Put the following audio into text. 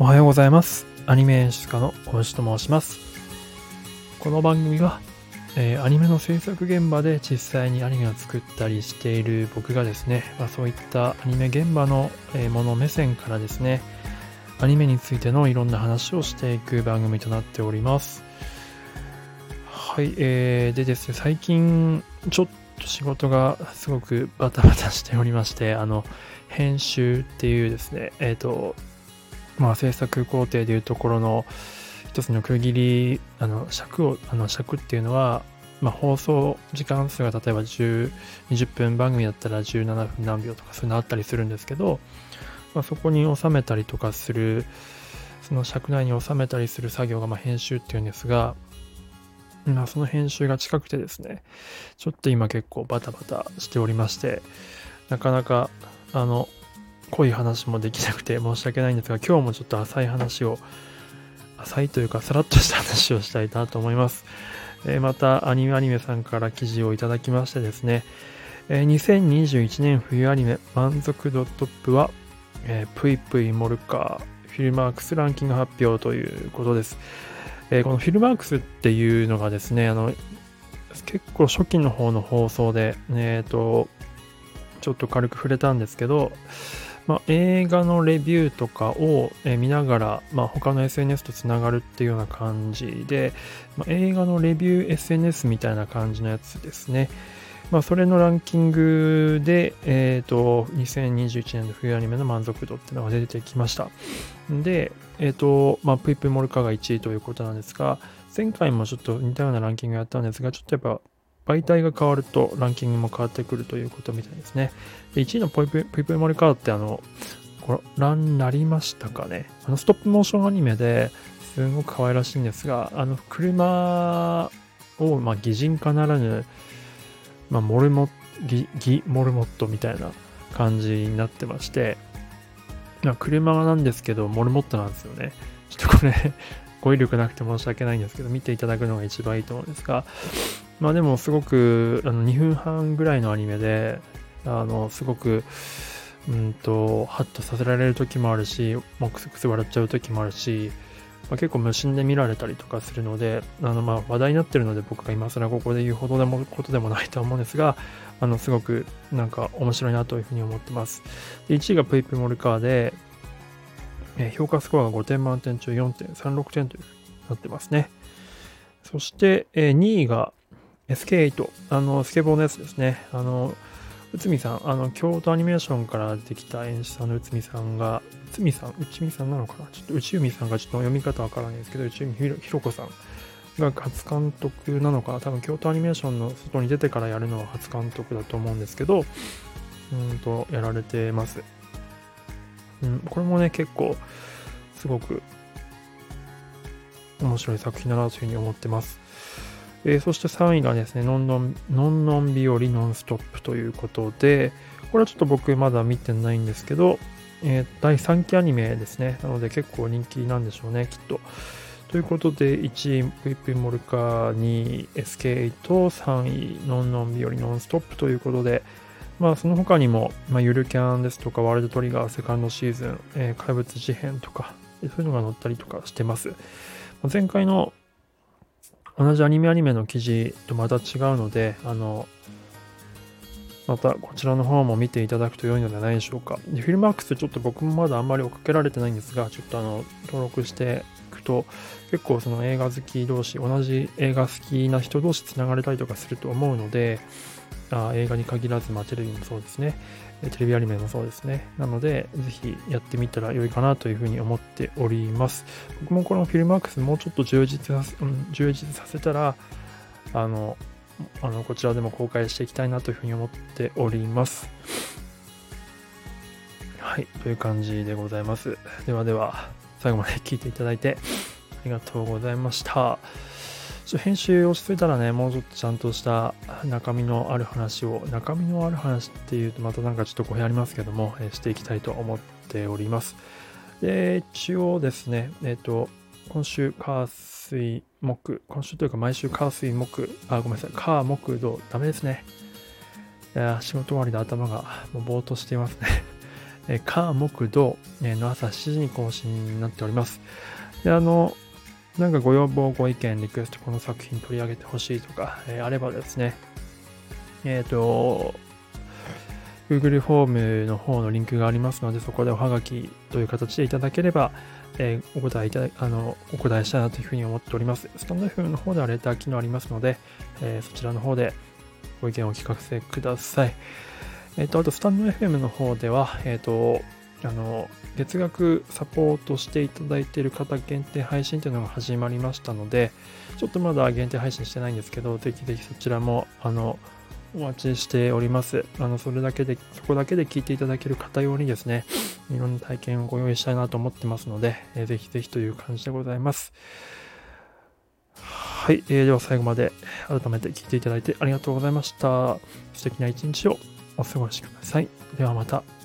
おはようございます。アニメ演出家の大石と申します。この番組は、えーアニメの制作現場で実際にアニメを作ったりしている僕がですね、まあ、そういったアニメ現場のえもの目線からですね、アニメについてのいろんな話をしていく番組となっております。はい、えー、でですね、最近ちょっと仕事がすごくバタバタしておりまして、あの、編集っていうですね、えっ、と、まあ、制作工程でいうところの一つの区切り、あの尺を、あの尺っていうのは、まあ、放送時間数が例えば10 20分番組だったら17分何秒とかそういうのあったりするんですけど、まあ、そこに収めたりとかする、その尺内に収めたりする作業がまあ編集っていうんですが、まあ、その編集が近くてですね、ちょっと今結構バタバタしておりまして、なかなか、あの、濃い話もできなくて申し訳ないんですが、今日もちょっと浅い話を、浅いというか、さらっとした話をしたいなと思います。えーまた、アニメアニメさんから記事をいただきましてですね、えー2021年冬アニメ満足度トップは、えー、ぷいぷいモルカーフィルマークスランキング発表ということです。えーこのフィルマークスっていうのがですね、あの、結構初期の方の放送で、えっ、と、ちょっと軽く触れたんですけど、まあ、映画のレビューとかをえ見ながら、まあ、他の SNS とつながるっていうような感じで、まあ、映画のレビュー SNS みたいな感じのやつですね。まあ、それのランキングで、えっ、と、2021年の冬アニメの満足度っていうのが出てきました。で、えっ、と、まあ、ぷいぷいモルカが1位ということなんですが、前回もちょっと似たようなランキングやったんですが、ちょっとやっぱ媒体が変わるとランキングも変わってくるということみたいですね。で1位のぽいぷいぷいモルカーってあの、ご覧になりましたかね？あのストップモーションアニメですごく可愛らしいんですが、あの車を、まあ、擬人化ならぬ、まあ、モルモギギモルモットみたいな感じになってまして、まあ、車なんですけど、モルモットなんですよね。ちょっとこれ、語彙力なくて申し訳ないんですけど、見ていただくのが一番いいと思うんですが、まあでもすごくあの2分半ぐらいのアニメで、あの、すごく、うんと、ハッとさせられる時もあるし、もうクスクス笑っちゃう時もあるし、まあ、結構無心で見られたりとかするので、あの、まあ話題になってるので僕が今更ここで言うほどでもことでもないと思うんですが、あの、すごくなんか面白いなというふうに思ってます。で1位がプイプモルカーで、えー評価スコアが5点満点中4.36点というなってますね。そして、えー2位が SK8、あの、スケボーのやつですね。あの、内海さん、あの、京都アニメーションからできた演出家の内海さんが、内海さん、内海さんなのかな？ちょっと内海さんがちょっと読み方わからないですけど、内海ひろひろ子さんが初監督なのかな？多分京都アニメーションの外に出てからやるのは初監督だと思うんですけど、うんと、やられてます。うん、これもね、結構、すごく面白い作品だなというふうに思ってます。えーそして3位がですね、ノンノン、ノンノン日和ノンストップということで、これはちょっと僕まだ見てないんですけど、えー第3期アニメですね。なので結構人気なんでしょうね、きっと。ということで、1位、プイプイモルカー、2位、SK8、3位、ノンノン日和ノンストップということで、まあ、その他にも、まあ、ゆるキャンですとか、ワールドトリガーセカンドシーズン、えー怪物事変とか、そういうのが載ったりとかしてます。前回の同じアニメアニメの記事とまた違うので、あの、またこちらの方も見ていただくと良いのではないでしょうか。でフィルマークスちょっと僕もまだあんまり追っかけられてないんですが、ちょっとあの、登録していくと、結構その映画好き同士、同じ映画好きな人同士繋がれたりとかすると思うので、あ映画に限らず、まあ、テレビもそうですね。テレビアニメもそうですね。なので、ぜひやってみたら良いかなというふうに思っております。僕もこのフィルマークスもうちょっと充実させ,、うん、充実させたら、あの、あのこちらでも公開していきたいなというふうに思っております。はい、という感じでございます。ではでは、最後まで聞いていただいてありがとうございました。ょ編集落ち着いたらね、もうちょっとちゃんとした中身のある話を、中身のある話っていうとまたなんかちょっと語弊ありますけども、していきたいと思っております。で、一応ですね、えっ、と、今週、火、水、木、今週というか毎週火、水、木、あ、ごめんなさい、火、木、土、ダメですね。いや仕事終わりで頭がもうぼーっとしていますね。火、木、土の朝7時に更新になっております。で、あの、なんかご要望、ご意見、リクエスト、この作品取り上げてほしいとか、えー、あればですね、えっ、ー、と、Google フォームの方のリンクがありますので、そこでおはがきという形でいただければ、えー、お答えいただあの、お答えしたいなというふうに思っております。スタンド FM の方ではレター機能ありますので、え、そちらの方でご意見をお聞かせください。えっ、と、あと、スタンド FM の方では、えっ、と、あの、月額サポートしていただいている方限定配信というのが始まりましたので、ちょっとまだ限定配信してないんですけど、ぜひぜひそちらも、あの、お待ちしております。あの、それだけで、そこだけで聞いていただける方用にですね、いろんな体験をご用意したいなと思ってますので、えー、ぜひぜひという感じでございます。はい、えー、では最後まで改めて聞いていただいてありがとうございました。素敵な一日をお過ごしください。ではまた。